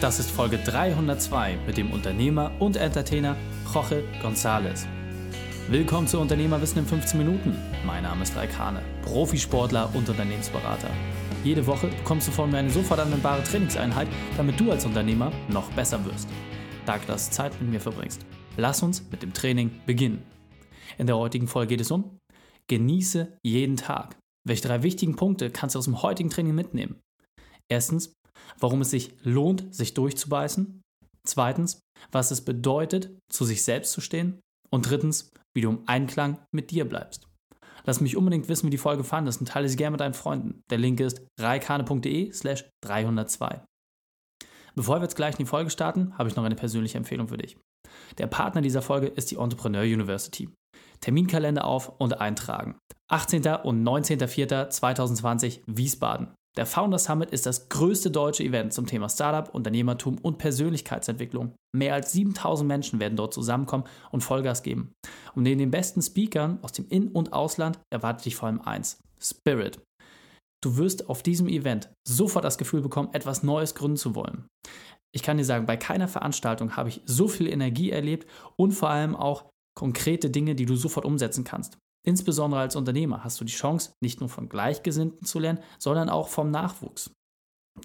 Das ist Folge 302 mit dem Unternehmer und Entertainer Jorge González. Willkommen zu Unternehmerwissen in 15 Minuten. Mein Name ist Raik Hane, Profisportler und Unternehmensberater. Jede Woche bekommst du von mir eine sofort anwendbare Trainingseinheit, damit du als Unternehmer noch besser wirst. Dass du Zeit mit mir verbringst. Lass uns mit dem Training beginnen. In der heutigen Folge geht es um Genieße jeden Tag. Welche drei wichtigen Punkte kannst du aus dem heutigen Training mitnehmen? Erstens, warum es sich lohnt, sich durchzubeißen. Zweitens, was es bedeutet, zu sich selbst zu stehen. Und drittens, wie du im Einklang mit dir bleibst. Lass mich unbedingt wissen, wie die Folge fandest und teile sie gerne mit deinen Freunden. Der Link ist reikane.de slash 302. Bevor wir jetzt gleich in die Folge starten, habe ich noch eine persönliche Empfehlung für dich. Der Partner dieser Folge ist die Entrepreneur University. Terminkalender auf und eintragen. 18. und 19.04.2020 Wiesbaden. Der Founder Summit ist das größte deutsche Event zum Thema Startup, Unternehmertum und Persönlichkeitsentwicklung. Mehr als 7000 Menschen werden dort zusammenkommen und Vollgas geben. Und neben den besten Speakern aus dem In- und Ausland erwartet dich vor allem eins: Spirit. Du wirst auf diesem Event sofort das Gefühl bekommen, etwas Neues gründen zu wollen. Ich kann dir sagen, bei keiner Veranstaltung habe ich so viel Energie erlebt und vor allem auch konkrete Dinge, die du sofort umsetzen kannst. Insbesondere als Unternehmer hast du die Chance, nicht nur von Gleichgesinnten zu lernen, sondern auch vom Nachwuchs.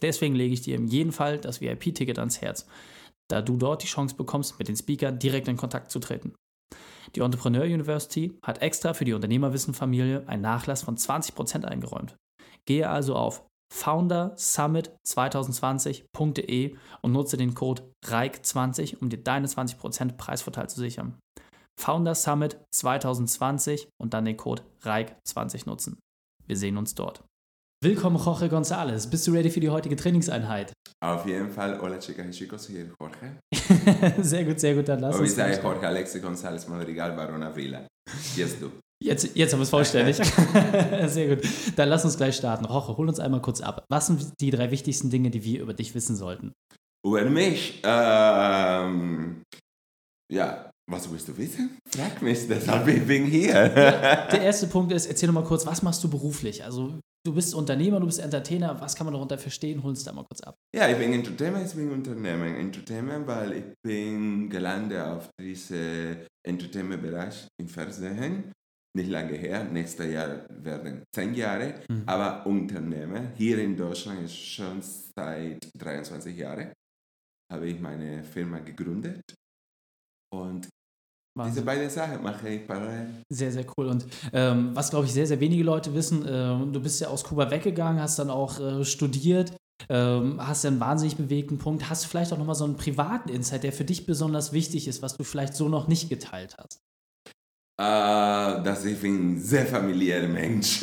Deswegen lege ich dir in jedem Fall das VIP-Ticket ans Herz, da du dort die Chance bekommst, mit den Speakern direkt in Kontakt zu treten. Die Entrepreneur University hat extra für die Unternehmerwissenfamilie einen Nachlass von 20% eingeräumt. Gehe also auf foundersummit2020.de und nutze den Code REIK20, um dir deine 20% Preisvorteil zu sichern. Founder Summit 2020 und dann den Code REIK20 nutzen. Wir sehen uns dort. Willkommen, Jorge González. Bist du ready für die heutige Trainingseinheit? Auf jeden Fall. Hola, chicas y chicos, hier Jorge. sehr gut, sehr gut. Dann lass uns. ich sage gleich- Jorge Alexis González Madrigal Barona Villa. Jetzt du. Jetzt, jetzt haben wir es vollständig. sehr gut. Dann lass uns gleich starten. Jorge, hol uns einmal kurz ab. Was sind die drei wichtigsten Dinge, die wir über dich wissen sollten? Über mich. Ähm, ja, was willst du wissen? Frag mich, deshalb ich bin hier. Der erste Punkt ist, erzähl doch mal kurz, was machst du beruflich? Also, du bist Unternehmer, du bist Entertainer. Was kann man darunter verstehen? Hol uns da mal kurz ab. Ja, ich bin Entertainer, ich bin Unternehmen. Entertainment, weil ich bin gelandet auf diesen Entertainment-Bereich im Fernsehen. Nicht lange her, nächstes Jahr werden zehn Jahre. Mhm. Aber Unternehmen hier in Deutschland ist schon seit 23 Jahren. Habe ich meine Firma gegründet. Und diese Wahnsinn. beiden Sachen mache ich parallel. Sehr, sehr cool. Und ähm, was, glaube ich, sehr, sehr wenige Leute wissen, ähm, du bist ja aus Kuba weggegangen, hast dann auch äh, studiert, ähm, hast ja einen wahnsinnig bewegten Punkt. Hast du vielleicht auch nochmal so einen privaten Insight, der für dich besonders wichtig ist, was du vielleicht so noch nicht geteilt hast? Äh, dass ich bin ein sehr familiärer Mensch.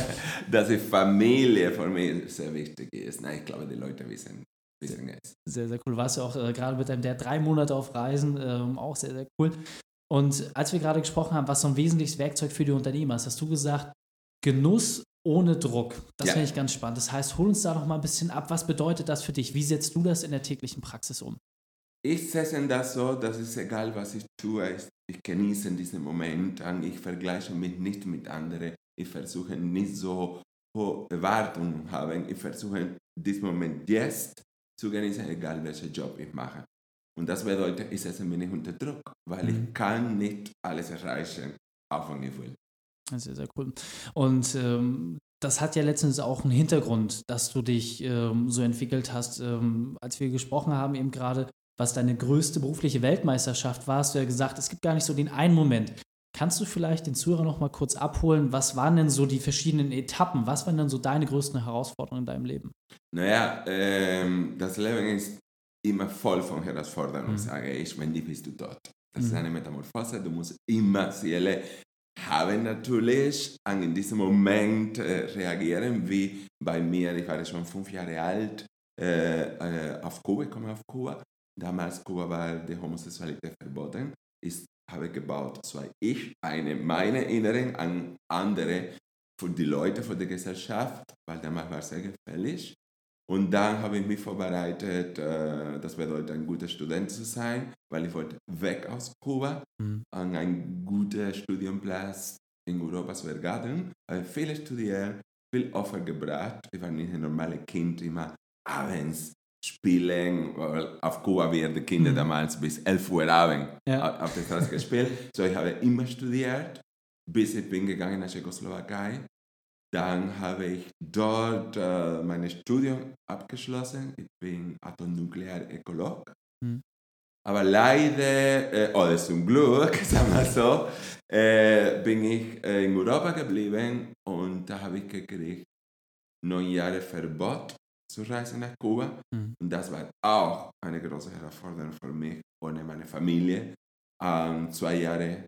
dass die Familie für mich sehr wichtig ist. Nein, ich glaube, die Leute wissen, wissen es. Sehr, sehr cool. Du warst ja auch äh, gerade mit deinem der drei Monate auf Reisen, ähm, auch sehr, sehr cool. Und als wir gerade gesprochen haben, was so ein wesentliches Werkzeug für die Unternehmer ist, hast du gesagt, Genuss ohne Druck. Das Ja. finde ich ganz spannend. Das heißt, hol uns da noch mal ein bisschen ab. Was bedeutet das für dich? Wie setzt du das in der täglichen Praxis um? Ich sehe das so, dass es egal, was ich tue, ich, ich genieße diesen Moment und ich vergleiche mich nicht mit anderen. Ich versuche nicht so hohe Erwartungen zu haben. Ich versuche diesen Moment jetzt zu genießen, egal welchen Job ich mache. Und das bedeutet, ich setze mich nicht unter Druck, weil Mhm. ich kann nicht alles erreichen, auch wenn ich will. Sehr, sehr cool. Und ähm, das hat ja letztens auch einen Hintergrund, dass du dich ähm, so entwickelt hast. Ähm, als wir gesprochen haben, eben gerade, was deine größte berufliche Weltmeisterschaft war, hast du ja gesagt, es gibt gar nicht so den einen Moment. Kannst du vielleicht den Zuhörer noch mal kurz abholen? Was waren denn so die verschiedenen Etappen? Was waren denn so deine größten Herausforderungen in deinem Leben? Naja, ähm, das Leben ist immer voll von Herausforderungen, Mhm. sage ich, wenn nicht bist du dort. Das ist Mhm. eine Metamorphose, du musst immer Ziele haben natürlich und in diesem Moment äh, reagieren, wie bei mir, ich war schon fünf Jahre alt, äh, äh, auf Kuba, ich komme auf Kuba. Damals Kuba war die Homosexualität verboten. Ich habe gebaut, zwar ich, eine, meine Inneren an andere, für die Leute, für die Gesellschaft, weil damals war es sehr gefährlich. Und dann habe ich mich vorbereitet, äh, das bedeutet, ein guter Student zu sein, weil ich wollte weg aus Kuba Mhm. an einen guten Studienplatz in Europa zu ergattern. Habe viel studiert, viel Opfer gebracht. Ich war nicht ein normales Kind, immer abends spielen, weil auf Kuba werden Kinder mhm. damals bis 11 Uhr Abend ja. auf der Straße gespielt. So, ich habe immer studiert, bis ich bin gegangen nach Tschechoslowakei. Dann habe ich dort äh, mein Studium abgeschlossen. Ich bin Atomnuklear-Ökolog. Mhm. Aber leider, äh, oder zum Glück, sagen wir so, äh, bin ich äh, in Europa geblieben und da habe ich gekriegt neun Jahre Verbot zu reisen nach Kuba. Mhm. Und das war auch eine große Herausforderung für mich, ohne meine Familie. Ähm, zwei Jahre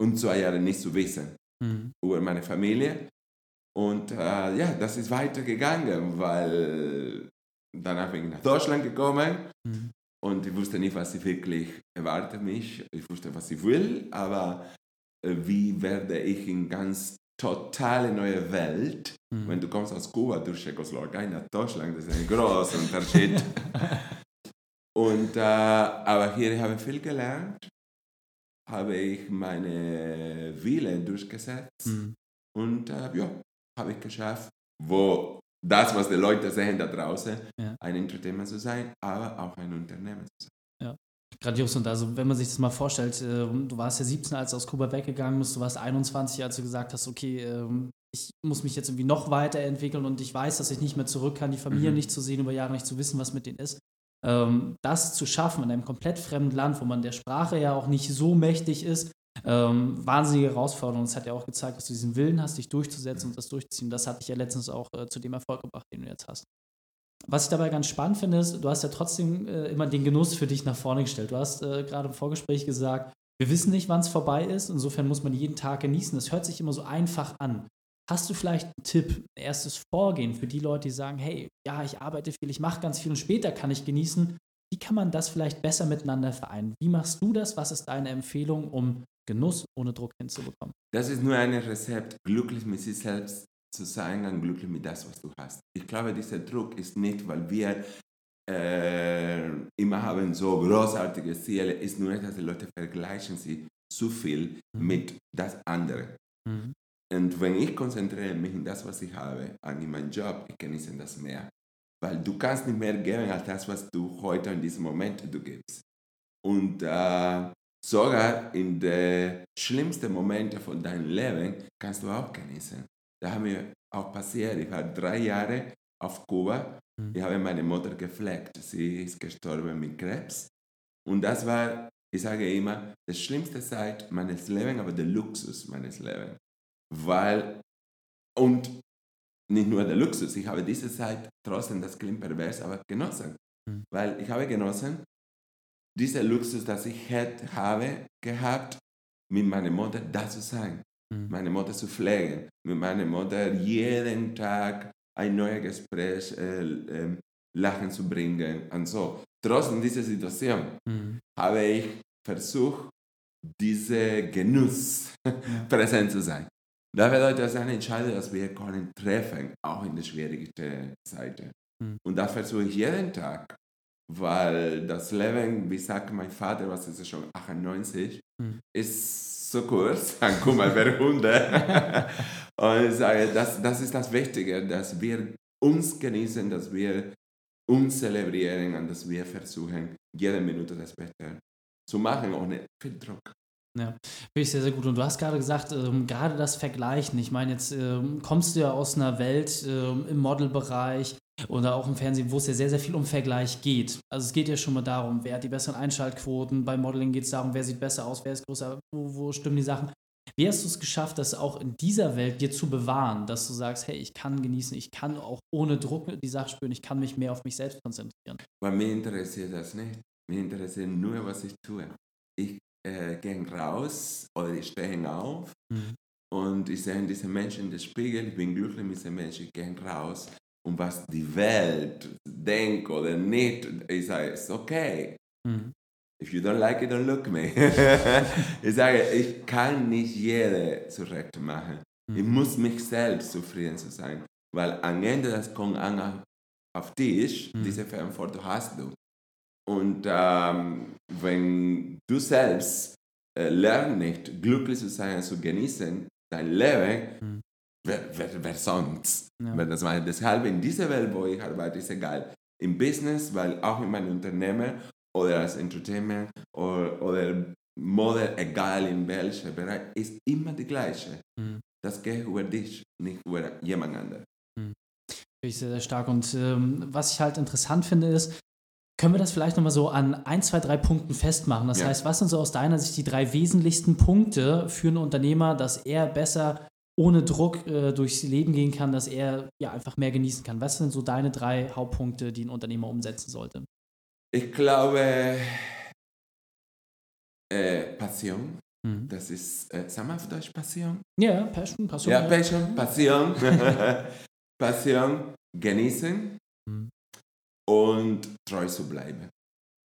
und zwei Jahre nicht zu wissen mhm. über meine Familie. Und äh, ja, das ist weitergegangen, weil danach bin ich nach Deutschland gekommen mhm. und ich wusste nicht, was ich wirklich erwarte mich. Ich wusste, was ich will, aber äh, wie werde ich in ganz totale neue Welt. Mhm. Wenn du kommst aus Kuba durch Tschechoslowakei nach Deutschland, das ist ein großer Unterschied. und, äh, aber hier habe ich viel gelernt, habe ich meine Wille durchgesetzt mhm. und äh, ja, habe ich geschafft, wo das, was die Leute sehen da draußen, ja. ein Entertainer zu sein, aber auch ein Unternehmer zu sein. Grandios und also wenn man sich das mal vorstellt, äh, du warst ja 17, als du aus Kuba weggegangen bist, du warst 21, als du gesagt hast, okay, ähm, ich muss mich jetzt irgendwie noch weiterentwickeln und ich weiß, dass ich nicht mehr zurück kann, die Familie mhm. nicht zu sehen, über Jahre nicht zu wissen, was mit denen ist. Ähm, das zu schaffen in einem komplett fremden Land, wo man der Sprache ja auch nicht so mächtig ist, ähm, wahnsinnige Herausforderung. Es hat ja auch gezeigt, dass du diesen Willen hast, dich durchzusetzen und das durchzuziehen. Das hat dich ja letztens auch äh, zu dem Erfolg gebracht, den du jetzt hast. Was ich dabei ganz spannend finde, ist, du hast ja trotzdem äh, immer den Genuss für dich nach vorne gestellt. Du hast äh, gerade im Vorgespräch gesagt, wir wissen nicht, wann es vorbei ist. Insofern muss man jeden Tag genießen. Es hört sich immer so einfach an. Hast du vielleicht einen Tipp, ein erstes Vorgehen für die Leute, die sagen, hey, ja, ich arbeite viel, ich mache ganz viel und später kann ich genießen. Wie kann man das vielleicht besser miteinander vereinen? Wie machst du das? Was ist deine Empfehlung, um Genuss ohne Druck hinzubekommen? Das ist nur ein Rezept, glücklich mit sich selbst zu sein und glücklich mit das, was du hast. Ich glaube, dieser Druck ist nicht, weil wir äh, immer haben so großartige Ziele, ist nur, dass die Leute vergleichen sie zu viel mhm. mit das andere. Mhm. Und wenn ich konzentriere mich in das, was ich habe, an meinen Job, ich genieße das mehr. Weil du kannst nicht mehr geben als das, was du heute in diesem Moment du gibst. Und äh, sogar in den schlimmsten Momenten von deinem Leben kannst du auch genießen. Da haben wir auch passiert. Ich war drei Jahre auf Kuba. Mhm. Ich habe meine Mutter gepflegt. Sie ist gestorben mit Krebs. Und das war, ich sage immer, die schlimmste Zeit meines Lebens, aber der Luxus meines Lebens. Weil, und nicht nur der Luxus, ich habe diese Zeit trotzdem, das klingt pervers, aber genossen. Mhm. Weil ich habe genossen, dieser Luxus, das ich hätte, habe gehabt, mit meiner Mutter da zu sein mhm. meine Mutter zu pflegen, mit meiner Mutter jeden Tag ein neues Gespräch, äh, äh, Lachen zu bringen und so. Trotzdem dieser Situation mhm. habe ich versucht, diese Genuss präsent zu sein. Da bedeutet das eine Entscheidung, dass wir können treffen, auch in der schwierigsten Zeit. Mhm. Und das versuche ich jeden Tag, weil das Leben, wie sagt mein Vater, was ist schon 98, mhm. ist so kurz, guck mal, wer Hunde. Und ich sage, das, das ist das Wichtige, dass wir uns genießen, dass wir uns zelebrieren und dass wir versuchen, jede Minute das Beste zu machen, ohne viel Druck. Ja, finde ich sehr, sehr gut. Und du hast gerade gesagt, ähm, gerade das Vergleichen. Ich meine, jetzt ähm, kommst du ja aus einer Welt ähm, im Modelbereich, oder auch im Fernsehen, wo es ja sehr, sehr viel um Vergleich geht. Also es geht ja schon mal darum, wer hat die besseren Einschaltquoten, beim Modeling geht es darum, wer sieht besser aus, wer ist größer, wo, wo stimmen die Sachen. Wie hast du es geschafft, das auch in dieser Welt dir zu bewahren, dass du sagst, hey, ich kann genießen, ich kann auch ohne Druck die Sache spüren, ich kann mich mehr auf mich selbst konzentrieren? Weil mir interessiert das nicht. Mir interessiert nur, was ich tue. Ich äh, gehe raus oder ich stehe auf mhm. und ich sehe diese Menschen in den Spiegel, ich bin glücklich mit diesen Menschen, ich gehe raus und was die Welt denkt oder nicht, ich sage, es ist okay. Mhm. If you don't like it, don't look me. ich sage, ich kann nicht jede zurecht machen. Mhm. Ich muss mich selbst zufrieden zu sein, weil am Ende das kommt an auf dich, mhm. diese Verantwortung hast du. Und ähm, wenn du selbst äh, lernst nicht glücklich zu sein, zu genießen, dein Leben, mhm wer, wer, wer sonst? Ja. Das war deshalb in dieser Welt, wo ich arbeite, ist egal. im Business, weil auch in meinem Unternehmen oder als Entertainment oder, oder Model, egal in welchem Bereich, ist immer die gleiche. Mhm. Das geht über dich, nicht über jemand anderen. Mhm. Ich sehr, sehr stark. Und ähm, was ich halt interessant finde, ist, können wir das vielleicht nochmal so an ein, zwei, drei Punkten festmachen? Das ja. heißt, was sind so aus deiner Sicht die drei wesentlichsten Punkte für einen Unternehmer, dass er besser ohne Druck äh, durchs Leben gehen kann, dass er ja einfach mehr genießen kann? Was sind so deine drei Hauptpunkte, die ein Unternehmer umsetzen sollte? Ich glaube, äh, Passion. Mhm. Das ist, äh, sagen wir auf Deutsch Passion? Ja, Passion, Passion. Ja, Passion, Passion. Passion, genießen mhm. und treu zu bleiben.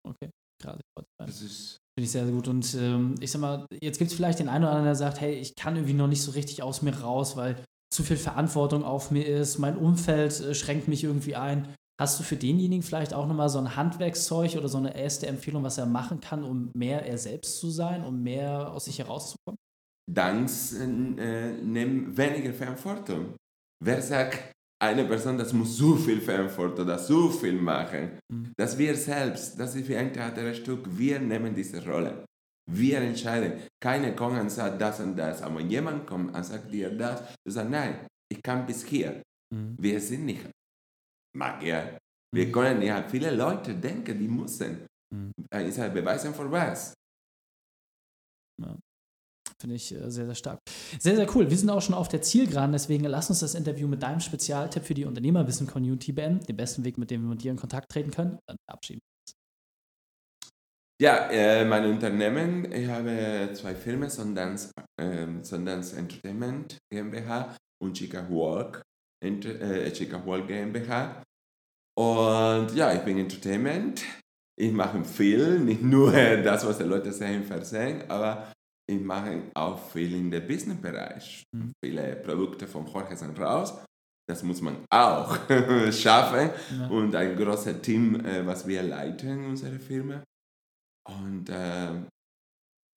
Okay, gerade. Das ist Finde ich sehr, sehr gut. Und ähm, ich sag mal, jetzt gibt es vielleicht den einen oder anderen, der sagt, hey, ich kann irgendwie noch nicht so richtig aus mir raus, weil zu viel Verantwortung auf mir ist, mein Umfeld äh, schränkt mich irgendwie ein. Hast du für denjenigen vielleicht auch nochmal so ein Handwerkszeug oder so eine erste Empfehlung, was er machen kann, um mehr er selbst zu sein, um mehr aus sich herauszukommen? Dann äh, nimm weniger Verantwortung. Wer sagt, eine Person, das muss so viel Verantwortung oder so viel machen, mhm. dass wir selbst, das ist wie ein Theaterstück, wir nehmen diese Rolle. Wir entscheiden. Keiner kommt und sagt das und das, aber jemand kommt und sagt dir das. Du sagst, nein, ich kann bis hier. Mhm. Wir sind nicht Magier. Wir mhm. können ja, viele Leute denken, die müssen. Mhm. Ich sage, beweisen für was? Ja. Finde ich äh, sehr, sehr stark. Sehr, sehr cool. Wir sind auch schon auf der Zielgeraden, deswegen lass uns das Interview mit deinem Spezialtipp für die Unternehmerwissen-Community beenden. Den besten Weg, mit dem wir mit dir in Kontakt treten können. Dann verabschieden wir. Ja, äh, mein Unternehmen, ich habe zwei Firmen, Sundance, äh, Sundance Entertainment GmbH und Chica Walk, äh, Chica Walk GmbH. Und ja, ich bin Entertainment. Ich mache viel, nicht nur das, was die Leute sehen, versehen, aber ich mache auch viel in der Businessbereich. Mhm. Viele Produkte von Jorge sind raus. Das muss man auch schaffen. Ja. Und ein großes Team, äh, was wir leiten, unsere Firma. Und äh,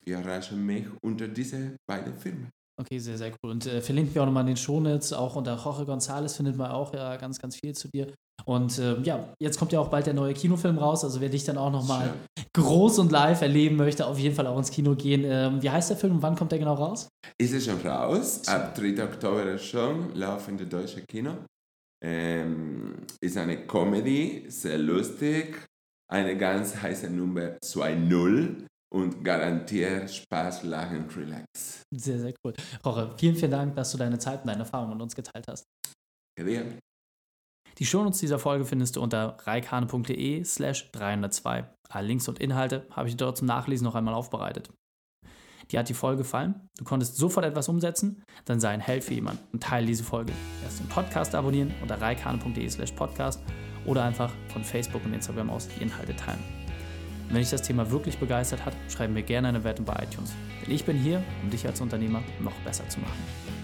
wir erreichen mich unter diese beiden Firmen. Okay, sehr, sehr cool. Und äh, verlinken wir auch nochmal in den Shownotes, auch unter Jorge González findet man auch ja ganz, ganz viel zu dir. Und äh, ja, jetzt kommt ja auch bald der neue Kinofilm raus. Also wer dich dann auch nochmal groß und live erleben möchte, auf jeden Fall auch ins Kino gehen. Ähm, wie heißt der Film und wann kommt der genau raus? Ist es schon raus. Ab 3. Oktober schon, laufen in deutsche Kino. Ähm, ist eine Comedy, sehr lustig. Eine ganz heiße Nummer 2.0 und garantiert Spaß, Lachen, Relax. Sehr, sehr cool. Jorge, vielen, vielen Dank, dass du deine Zeit und deine Erfahrungen mit uns geteilt hast. Gerne. Die Shownotes dieser Folge findest du unter reikane.de slash 302. Alle Links und Inhalte habe ich dort zum Nachlesen noch einmal aufbereitet. Dir hat die Folge gefallen? Du konntest sofort etwas umsetzen? Dann sei ein Held für jemanden und teile diese Folge. Erst den Podcast abonnieren unter reikane.de slash podcast oder einfach von Facebook und Instagram aus die Inhalte teilen. Wenn dich das Thema wirklich begeistert hat, schreib mir gerne eine Wertung bei iTunes. Denn ich bin hier, um dich als Unternehmer noch besser zu machen.